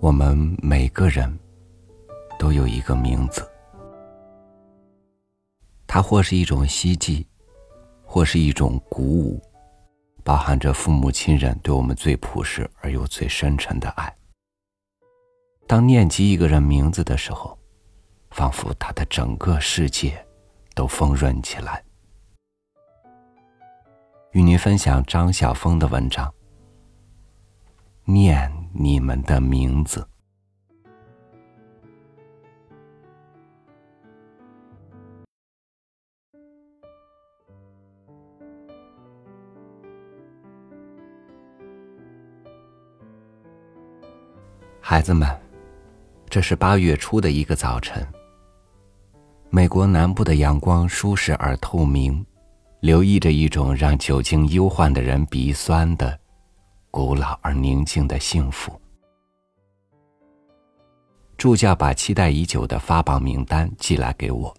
我们每个人都有一个名字，它或是一种希冀，或是一种鼓舞，包含着父母亲人对我们最朴实而又最深沉的爱。当念及一个人名字的时候，仿佛他的整个世界都丰润起来。与您分享张晓峰的文章。念你们的名字，孩子们，这是八月初的一个早晨。美国南部的阳光舒适而透明，留意着一种让久经忧患的人鼻酸的。古老而宁静的幸福。助教把期待已久的发榜名单寄来给我，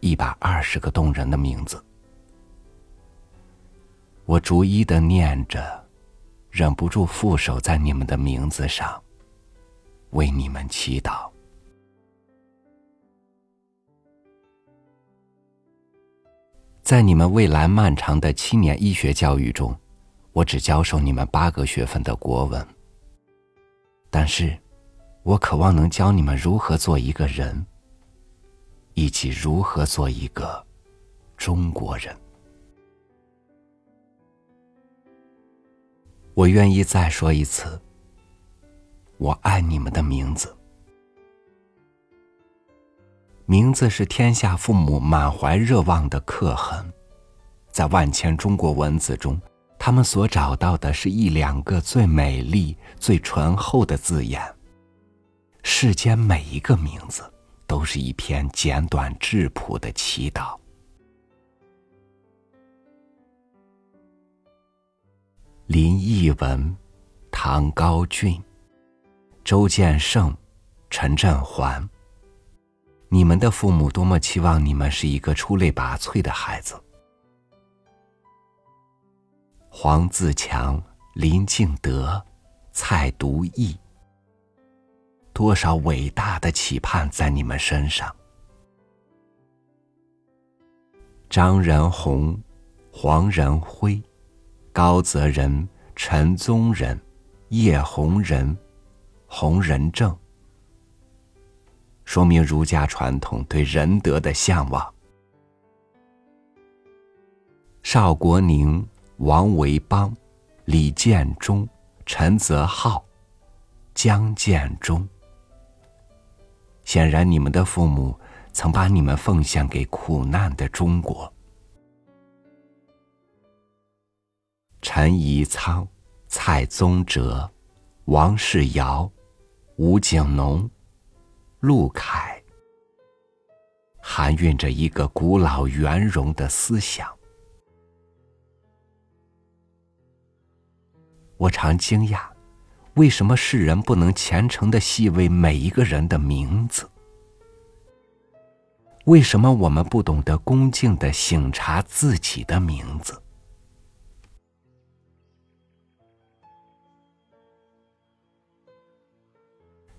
一百二十个动人的名字。我逐一的念着，忍不住负手在你们的名字上，为你们祈祷。在你们未来漫长的七年医学教育中。我只教授你们八个学分的国文，但是，我渴望能教你们如何做一个人，以及如何做一个中国人。我愿意再说一次，我爱你们的名字。名字是天下父母满怀热望的刻痕，在万千中国文字中。他们所找到的是一两个最美丽、最醇厚的字眼。世间每一个名字，都是一篇简短质朴的祈祷。林奕文、唐高俊、周建胜、陈振环，你们的父母多么期望你们是一个出类拔萃的孩子。黄自强、林敬德、蔡独义，多少伟大的期盼在你们身上。张仁宏、黄仁辉、高泽仁、陈宗仁、叶弘仁、洪仁正，说明儒家传统对仁德的向往。邵国宁。王维邦、李建忠、陈泽浩、江建忠，显然你们的父母曾把你们奉献给苦难的中国。陈宜仓、蔡宗哲、王世尧、吴景农、陆凯，含蕴着一个古老圆融的思想。我常惊讶，为什么世人不能虔诚的细味每一个人的名字？为什么我们不懂得恭敬的省察自己的名字？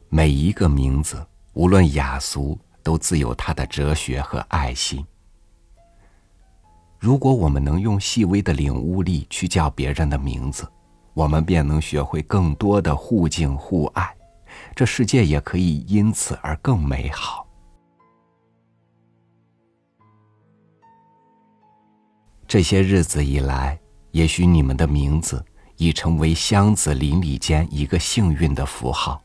每一个名字，无论雅俗，都自有它的哲学和爱心。如果我们能用细微的领悟力去叫别人的名字，我们便能学会更多的互敬互爱，这世界也可以因此而更美好。这些日子以来，也许你们的名字已成为乡子邻里间一个幸运的符号，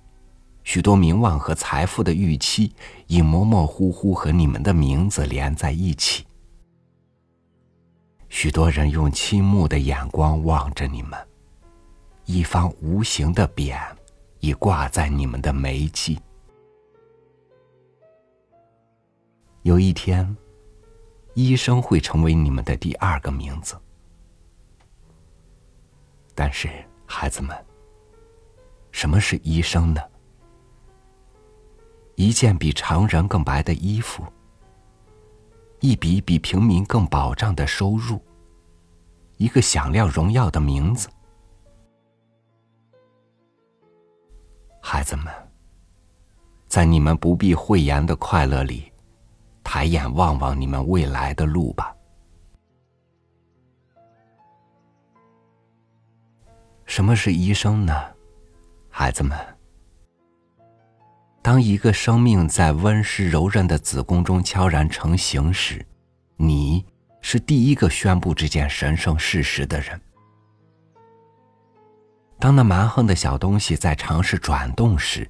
许多名望和财富的预期已模模糊糊和你们的名字连在一起。许多人用倾慕的眼光望着你们。一方无形的匾，已挂在你们的眉际。有一天，医生会成为你们的第二个名字。但是，孩子们，什么是医生呢？一件比常人更白的衣服，一笔比平民更保障的收入，一个响亮荣耀的名字。孩子们，在你们不必讳言的快乐里，抬眼望望你们未来的路吧。什么是医生呢，孩子们？当一个生命在温湿柔韧的子宫中悄然成型时，你是第一个宣布这件神圣事实的人。当那蛮横的小东西在尝试转动时，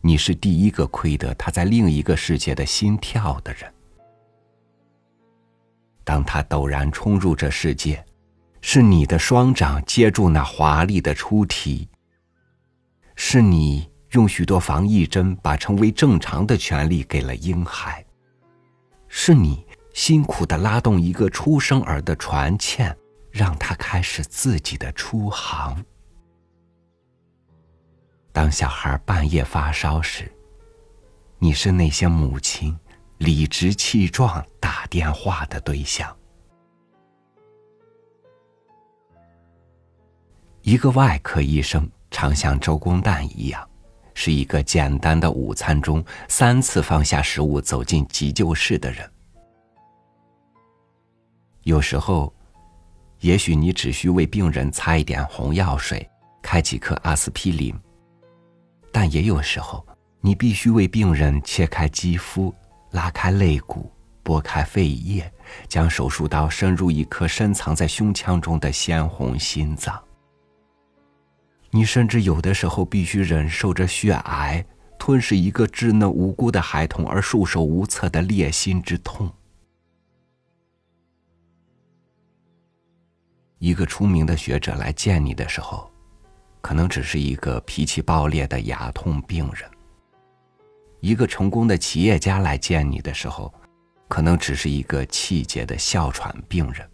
你是第一个窥得它在另一个世界的心跳的人。当他陡然冲入这世界，是你的双掌接住那华丽的出体。是你用许多防疫针把成为正常的权利给了婴孩。是你辛苦的拉动一个出生儿的船纤，让他开始自己的出航。当小孩半夜发烧时，你是那些母亲理直气壮打电话的对象。一个外科医生常像周公旦一样，是一个简单的午餐中三次放下食物走进急救室的人。有时候，也许你只需为病人擦一点红药水，开几颗阿司匹林。但也有时候，你必须为病人切开肌肤、拉开肋骨、拨开肺叶，将手术刀深入一颗深藏在胸腔中的鲜红心脏。你甚至有的时候必须忍受着血癌吞噬一个稚嫩无辜的孩童而束手无策的裂心之痛。一个出名的学者来见你的时候。可能只是一个脾气暴烈的牙痛病人。一个成功的企业家来见你的时候，可能只是一个气结的哮喘病人。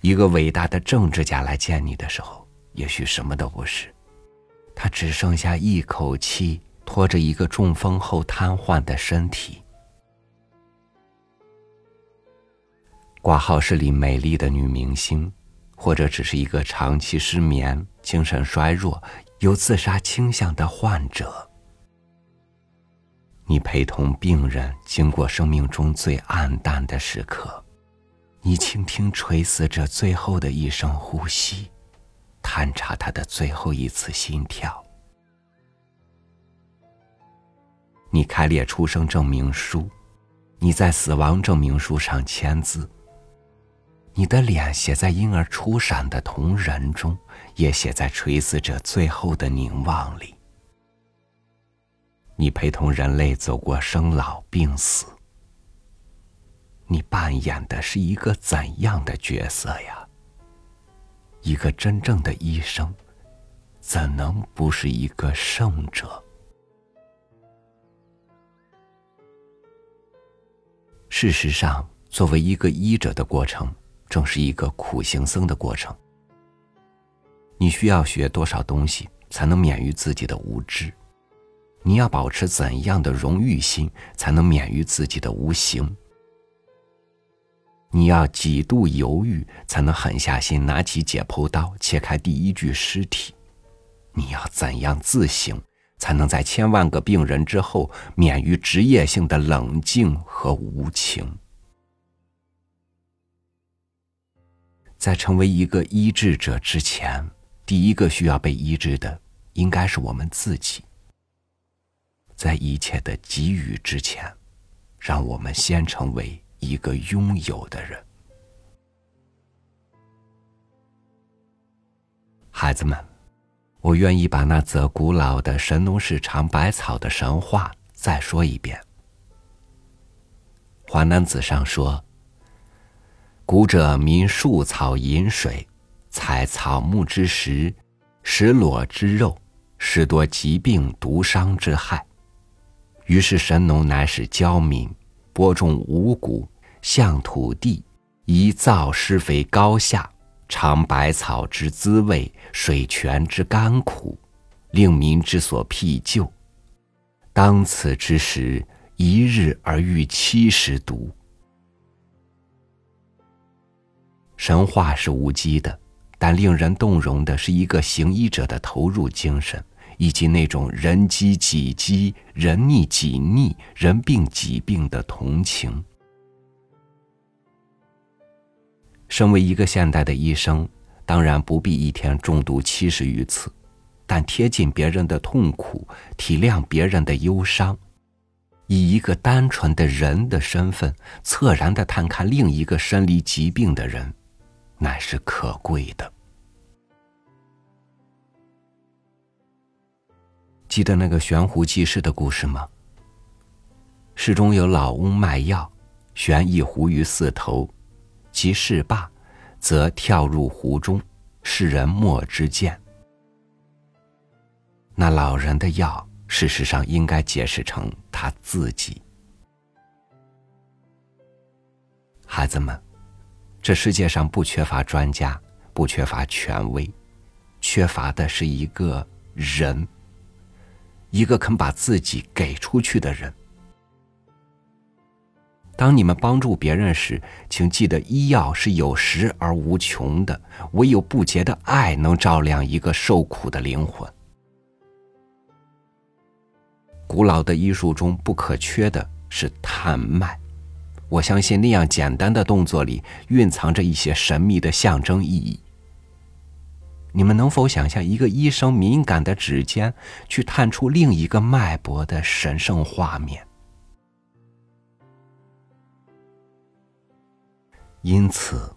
一个伟大的政治家来见你的时候，也许什么都不是，他只剩下一口气，拖着一个中风后瘫痪的身体。挂号室里美丽的女明星。或者只是一个长期失眠、精神衰弱、有自杀倾向的患者，你陪同病人经过生命中最暗淡的时刻，你倾听垂死者最后的一声呼吸，探查他的最后一次心跳，你开列出生证明书，你在死亡证明书上签字。你的脸写在婴儿初闪的瞳仁中，也写在垂死者最后的凝望里。你陪同人类走过生老病死，你扮演的是一个怎样的角色呀？一个真正的医生，怎能不是一个圣者？事实上，作为一个医者的过程。正是一个苦行僧的过程。你需要学多少东西才能免于自己的无知？你要保持怎样的荣誉心才能免于自己的无形？你要几度犹豫才能狠下心拿起解剖刀切开第一具尸体？你要怎样自省才能在千万个病人之后免于职业性的冷静和无情？在成为一个医治者之前，第一个需要被医治的，应该是我们自己。在一切的给予之前，让我们先成为一个拥有的人。孩子们，我愿意把那则古老的神农氏尝百草的神话再说一遍。华南子上说。古者民树草饮水，采草木之食，食裸之肉，食多疾病毒伤之害。于是神农乃使教民播种五谷，向土地，以造施肥高下，尝百草之滋味，水泉之甘苦，令民之所辟就。当此之时，一日而遇七十毒。神话是无稽的，但令人动容的是一个行医者的投入精神，以及那种人饥己饥、人逆己逆、人病己病的同情。身为一个现代的医生，当然不必一天中毒七十余次，但贴近别人的痛苦，体谅别人的忧伤，以一个单纯的人的身份，恻然的探看另一个身离疾病的人，乃是可贵的。记得那个悬壶济世的故事吗？市中有老翁卖药，悬一壶于寺头。即事罢，则跳入湖中，世人莫之见。那老人的药，事实上应该解释成他自己。孩子们，这世界上不缺乏专家，不缺乏权威，缺乏的是一个人，一个肯把自己给出去的人。当你们帮助别人时，请记得医药是有时而无穷的，唯有不竭的爱能照亮一个受苦的灵魂。古老的医术中不可缺的是探脉，我相信那样简单的动作里蕴藏着一些神秘的象征意义。你们能否想象一个医生敏感的指尖去探出另一个脉搏的神圣画面？因此，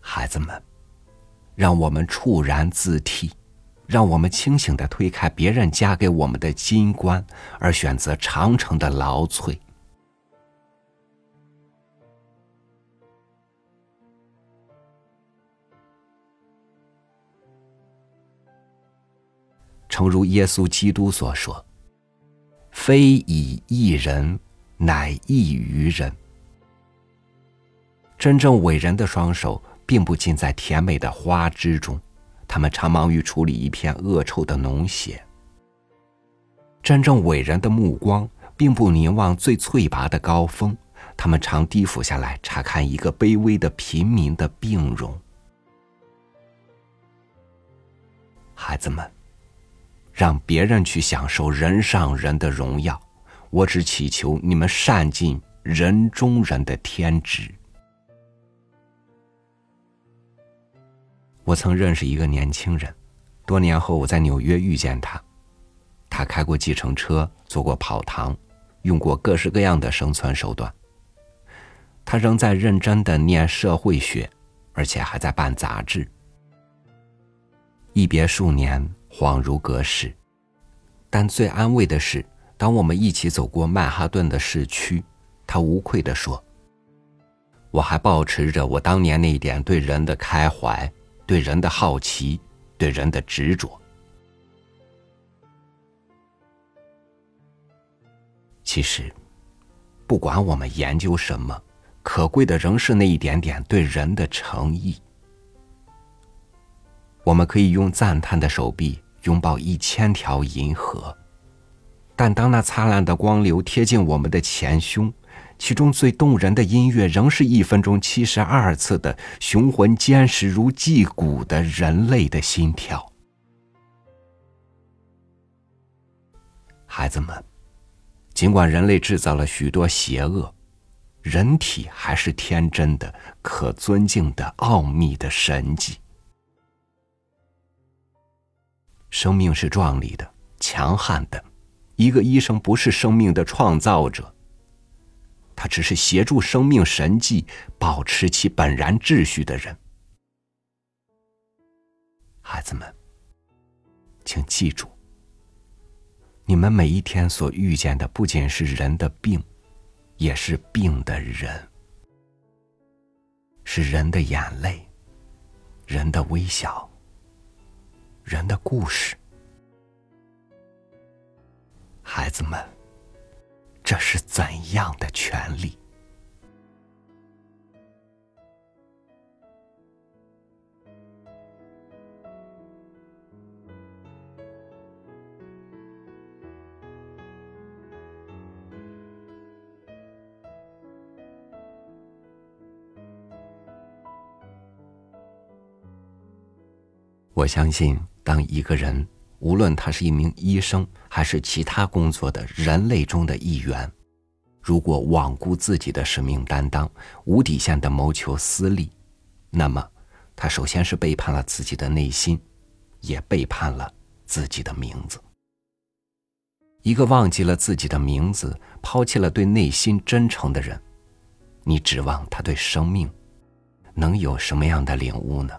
孩子们，让我们触然自替，让我们清醒的推开别人加给我们的金冠，而选择长城的劳瘁。诚如耶稣基督所说：“非以一人，乃异于人。”真正伟人的双手并不尽在甜美的花枝中，他们常忙于处理一片恶臭的脓血。真正伟人的目光并不凝望最翠拔的高峰，他们常低俯下来查看一个卑微的平民的病容。孩子们，让别人去享受人上人的荣耀，我只祈求你们善尽人中人的天职。我曾认识一个年轻人，多年后我在纽约遇见他。他开过计程车，做过跑堂，用过各式各样的生存手段。他仍在认真的念社会学，而且还在办杂志。一别数年，恍如隔世。但最安慰的是，当我们一起走过曼哈顿的市区，他无愧地说：“我还保持着我当年那一点对人的开怀。”对人的好奇，对人的执着。其实，不管我们研究什么，可贵的仍是那一点点对人的诚意。我们可以用赞叹的手臂拥抱一千条银河，但当那灿烂的光流贴近我们的前胸。其中最动人的音乐，仍是一分钟七十二次的雄浑坚实如击鼓的人类的心跳。孩子们，尽管人类制造了许多邪恶，人体还是天真的、可尊敬的、奥秘的神迹。生命是壮丽的、强悍的，一个医生不是生命的创造者。他只是协助生命神迹保持其本然秩序的人。孩子们，请记住，你们每一天所遇见的不仅是人的病，也是病的人，是人的眼泪，人的微笑，人的故事。孩子们。这是怎样的权利？我相信，当一个人无论他是一名医生还是其他工作的人类中的一员，如果罔顾自己的使命担当，无底线的谋求私利，那么他首先是背叛了自己的内心，也背叛了自己的名字。一个忘记了自己的名字，抛弃了对内心真诚的人，你指望他对生命能有什么样的领悟呢？